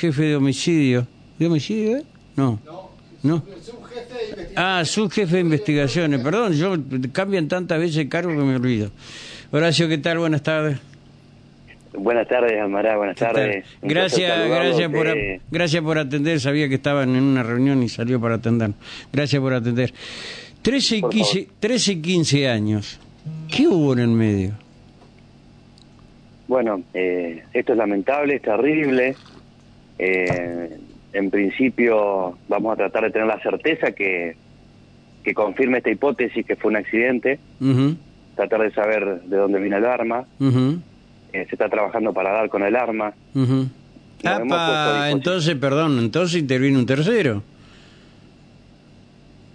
jefe de homicidio. ¿De homicidio, eh? No. No. Ah, subjefe de investigaciones. Perdón, yo cambian tantas veces el cargo que me olvido. Horacio, ¿qué tal? Buenas tardes. Buenas tardes, Amará, buenas tardes. Gracias, gracias por, Eh, gracias por atender. Sabía que estaban en una reunión y salió para atender. Gracias por atender. 13 y, Por 15, 13 y 15 años. ¿Qué hubo en el medio? Bueno, eh, esto es lamentable, es terrible. Eh, en principio vamos a tratar de tener la certeza que, que confirme esta hipótesis que fue un accidente, tratar de saber de dónde vino el arma. Eh, se está trabajando para dar con el arma. puesto a Apa, entonces, perdón, entonces intervino un tercero.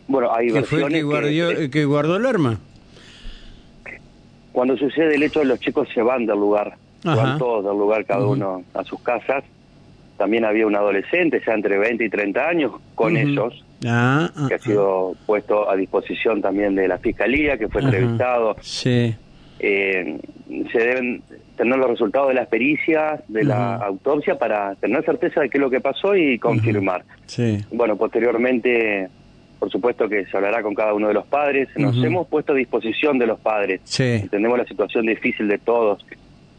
Bueno, hay que fue que, guardió, que- que guardó el arma. Cuando sucede el hecho, los chicos se van del lugar, Ajá. van todos del lugar, cada uno a sus casas. También había un adolescente, ya entre 20 y 30 años, con Ah, ah, que ha ah. sido puesto a disposición también de la fiscalía, que fue entrevistado. Sí. Eh, se deben tener los resultados de las pericias, de la autopsia, para tener certeza de qué es lo que pasó y confirmar. Sí. Bueno, posteriormente, por supuesto que se hablará con cada uno de los padres. Nos hemos puesto a disposición de los padres. Sí. Entendemos la situación difícil de todos,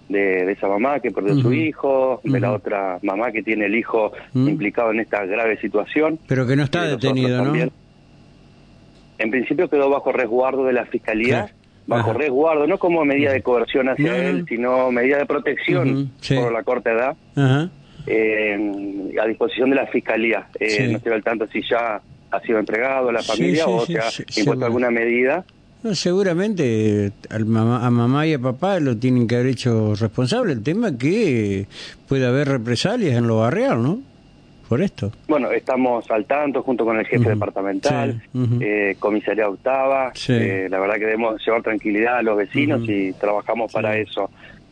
de, de esa mamá que perdió su hijo, de la otra mamá que tiene el hijo implicado en esta grave situación. Pero que no está detenido, ¿no? también. En principio quedó bajo resguardo de la fiscalía, Claro. bajo Ajá. resguardo, no como medida de coerción hacia No, no. él, sino medida de protección sí. por la corta edad. Ajá. eh, a disposición de la fiscalía. Eh, Sí. No estoy al tanto si ya ha sido entregado a la familia sí, o se ha impuesto alguna medida. No, seguramente eh, a mamá y a papá lo tienen que haber hecho responsable. El tema es que puede haber represalias en lo barrial, ¿no? Por esto. Bueno, estamos al tanto junto con el jefe departamental, Sí, eh, comisaría octava. Sí. eh, la verdad que debemos llevar tranquilidad a los vecinos y trabajamos para Sí. eso.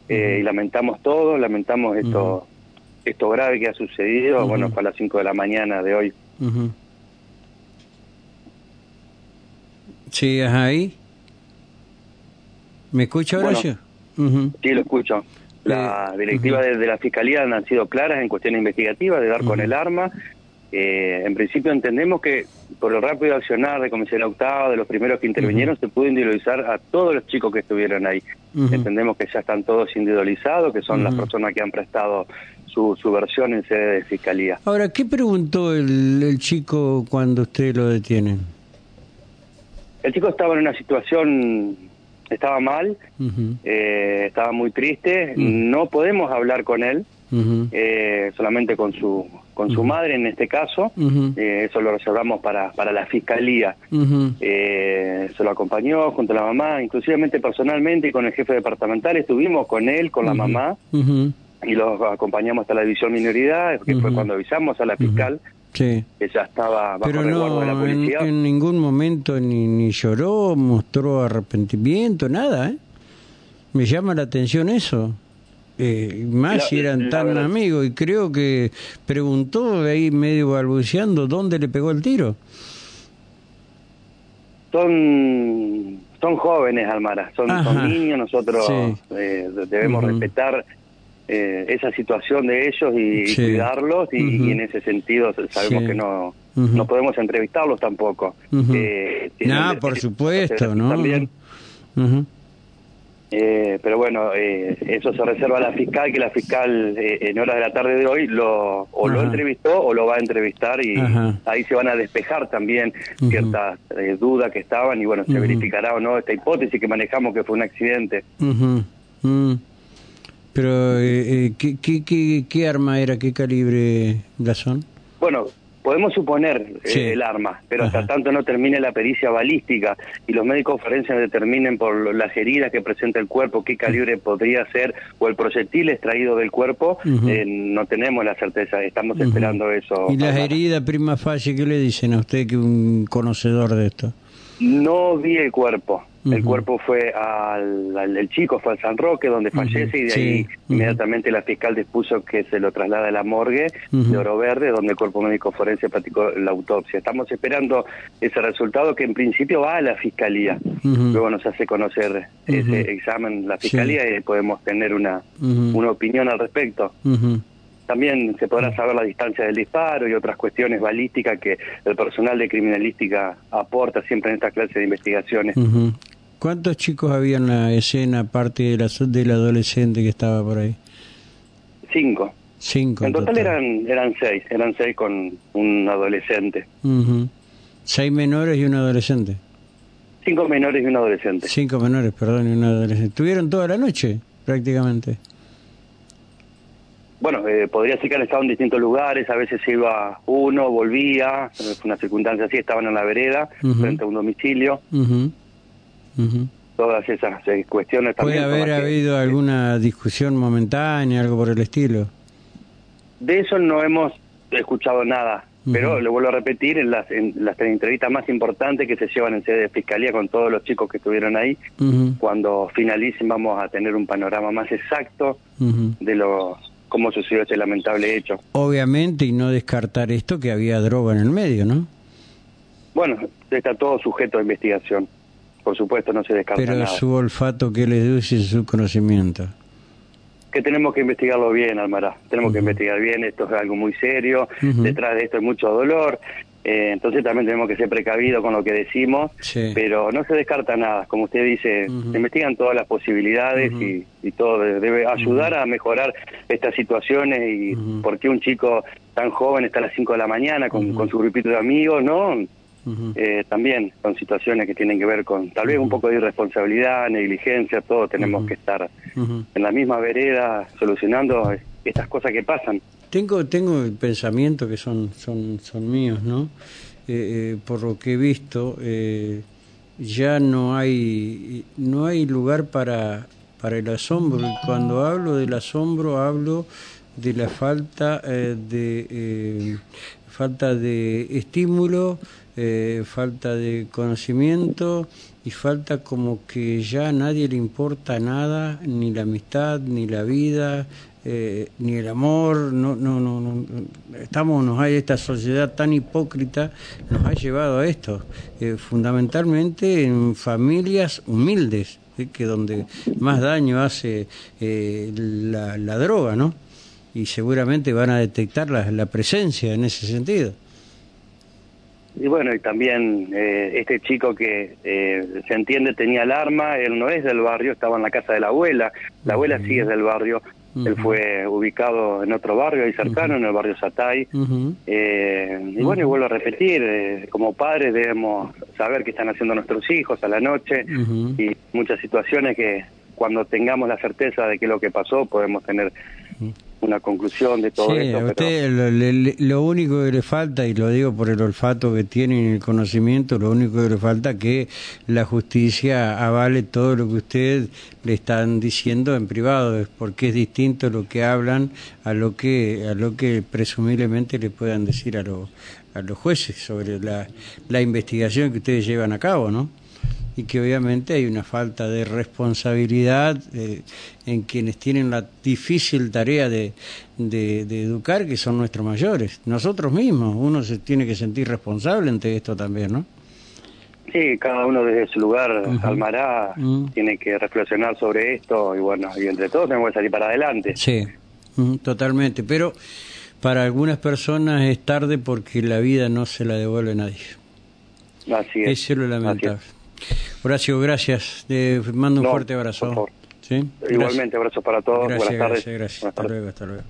Eh. Y lamentamos todo, lamentamos esto, esto grave que ha sucedido. Bueno, fue a las 5 de la mañana de hoy. Ujú. ¿Sigues ahí? ¿Me escucha Bueno. Horacio? Sí, lo escucho. La Eh, directiva ujú. de, de la Fiscalía han sido claras en cuestiones investigativas de dar con el arma. Eh, en principio entendemos que por el rápido accionar de Comisaría Octava, de los primeros que intervinieron, se pudo individualizar a todos los chicos que estuvieron ahí. Entendemos que ya están todos individualizados, que son las personas que han prestado su, su versión en sede de Fiscalía. Ahora, ¿qué preguntó el, el chico cuando usted lo detiene? El chico estaba en una situación, estaba mal, eh, estaba muy triste, Mm. no podemos hablar con él, eh, solamente con su con su madre en este caso. Eh, eso lo reservamos para, para la fiscalía. Eh, se lo acompañó junto a la mamá, inclusivamente personalmente y con el jefe departamental. Estuvimos con él, con la mamá, y los acompañamos hasta la división minoridad, que fue cuando avisamos a la fiscal Sí. que ya estaba bajo Pero resguardo de la no, en, ningún momento ni, ni lloró, mostró arrepentimiento, nada, ¿eh? Me llama la atención eso. Eh, más La- si eran tan verdad- amigos, y creo que preguntó de ahí medio balbuceando dónde le pegó el tiro. Son son jóvenes, Almara, son, son niños, nosotros Sí. eh, debemos respetar eh, esa situación de ellos y, Sí. cuidarlos y, en ese sentido sabemos Sí. que no no podemos entrevistarlos tampoco. Eh, Nah, derecho por supuesto, ¿no? También. Eh, pero bueno, eh, eso se reserva a la fiscal, que la fiscal eh, en horas de la tarde de hoy lo o lo entrevistó o lo va a entrevistar y Ajá. ahí se van a despejar también ciertas eh, dudas que estaban y bueno, se verificará o no esta hipótesis que manejamos que fue un accidente. Pero, eh, eh, ¿qué, qué, qué, qué arma era? ¿Qué calibre Blasón? Bueno, podemos suponer eh, Sí. el arma, pero Ajá. hasta tanto no termine la pericia balística y los médicos forenses determinen por las heridas que presenta el cuerpo qué calibre podría ser o el proyectil extraído del cuerpo, eh, no tenemos la certeza, estamos esperando eso. ¿Y las heridas prima facie qué le dicen a usted que un conocedor de esto? No vi el cuerpo. El cuerpo fue al, al- el chico fue al San Roque donde fallece y de sí, ahí inmediatamente la fiscal dispuso que se lo traslada a la morgue de Oro Verde donde el cuerpo médico forense practicó la autopsia. Estamos esperando ese resultado que en principio va a la fiscalía. Luego nos hace conocer ese examen la fiscalía y podemos tener una, una opinión al respecto. También se podrá saber la distancia del disparo y otras cuestiones balísticas que el personal de criminalística aporta siempre en esta clase de investigaciones. ¿Cuántos chicos había en la escena aparte de la, del adolescente que estaba por ahí? Cinco. Cinco. En total, eran eran seis, eran seis con un adolescente. Seis menores y un adolescente. Cinco menores y un adolescente. Cinco menores, perdón, y un adolescente. ¿Tuvieron toda la noche, prácticamente? Bueno, eh, podría ser que han estado en distintos lugares, a veces iba uno, volvía, fue una circunstancia así, estaban en la vereda, frente a un domicilio. Todas esas eh, cuestiones también. ¿Puede haber habido alguna discusión momentánea, algo por el estilo? De eso no hemos escuchado nada, pero le vuelvo a repetir, en las, en las entrevistas más importantes que se llevan en sede de fiscalía con todos los chicos que estuvieron ahí, cuando finalicen vamos a tener un panorama más exacto de lo cómo sucedió ese lamentable hecho. Obviamente, y no descartar esto que había droga en el medio, ¿no? Bueno, está todo sujeto a investigación. Por supuesto, no se descarta Pero su olfato, ¿qué le deduce su conocimiento? que tenemos que investigarlo bien, Almará. Tenemos que investigar bien, esto es algo muy serio, detrás de esto hay mucho dolor, eh, entonces también tenemos que ser precavidos con lo que decimos, pero no se descarta nada. Como usted dice, se investigan todas las posibilidades y, todo debe ayudar a mejorar estas situaciones y por qué un chico tan joven está a las 5 de la mañana con, con su grupito de amigos, ¿no? Eh, también son situaciones que tienen que ver con tal vez un poco de irresponsabilidad, negligencia, todos tenemos que estar en la misma vereda solucionando estas cosas que pasan. Tengo tengo pensamientos que son son son míos, ¿no? Eh, eh, por lo que he visto eh, ya no hay no hay lugar para para el asombro. Cuando hablo del asombro hablo de la falta de falta de estímulo eh, falta de conocimiento y falta como que ya a nadie le importa nada, ni la amistad, ni la vida, eh, ni el amor, no, no, no, no, estamos, nos hay esta sociedad tan hipócrita, nos ha llevado a esto, eh, fundamentalmente en familias humildes, que donde más daño hace la, la, droga, ¿no? Y seguramente van a detectar la, la presencia en ese sentido. Y bueno, y también eh, este chico que eh, se entiende tenía el arma, él no es del barrio, estaba en la casa de la abuela, la abuela sí es del barrio, él fue ubicado en otro barrio ahí cercano, en el barrio Satay. eh, y bueno, y vuelvo a repetir, eh, como padres debemos saber qué están haciendo nuestros hijos a la noche y muchas situaciones que cuando tengamos la certeza de que lo que pasó podemos tener una conclusión de todo sí, esto. usted lo, único que le falta, y lo digo por el olfato que tiene y el conocimiento, lo único que le falta es que la justicia avale todo lo que usted le están diciendo en privado, porque es distinto lo que hablan a lo que a lo que presumiblemente le puedan decir a, los a los jueces sobre la, la investigación que ustedes llevan a cabo, ¿no? Y que obviamente hay una falta de responsabilidad eh, en quienes tienen la difícil tarea de, de, educar, que son nuestros mayores, nosotros mismos, uno se tiene que sentir responsable ante esto también, ¿no? Sí, cada uno desde su lugar, Almará, tiene que reflexionar sobre esto y bueno, y entre todos tenemos que salir para adelante. Sí, totalmente, pero para algunas personas es tarde porque la vida no se la devuelve a nadie. Así es. Eso es lo lamentable. Horacio, gracias. Te mando un fuerte abrazo. ¿Sí? Igualmente, abrazo para todos. Gracias, Buenas tardes. Gracias, gracias. hasta luego, hasta luego.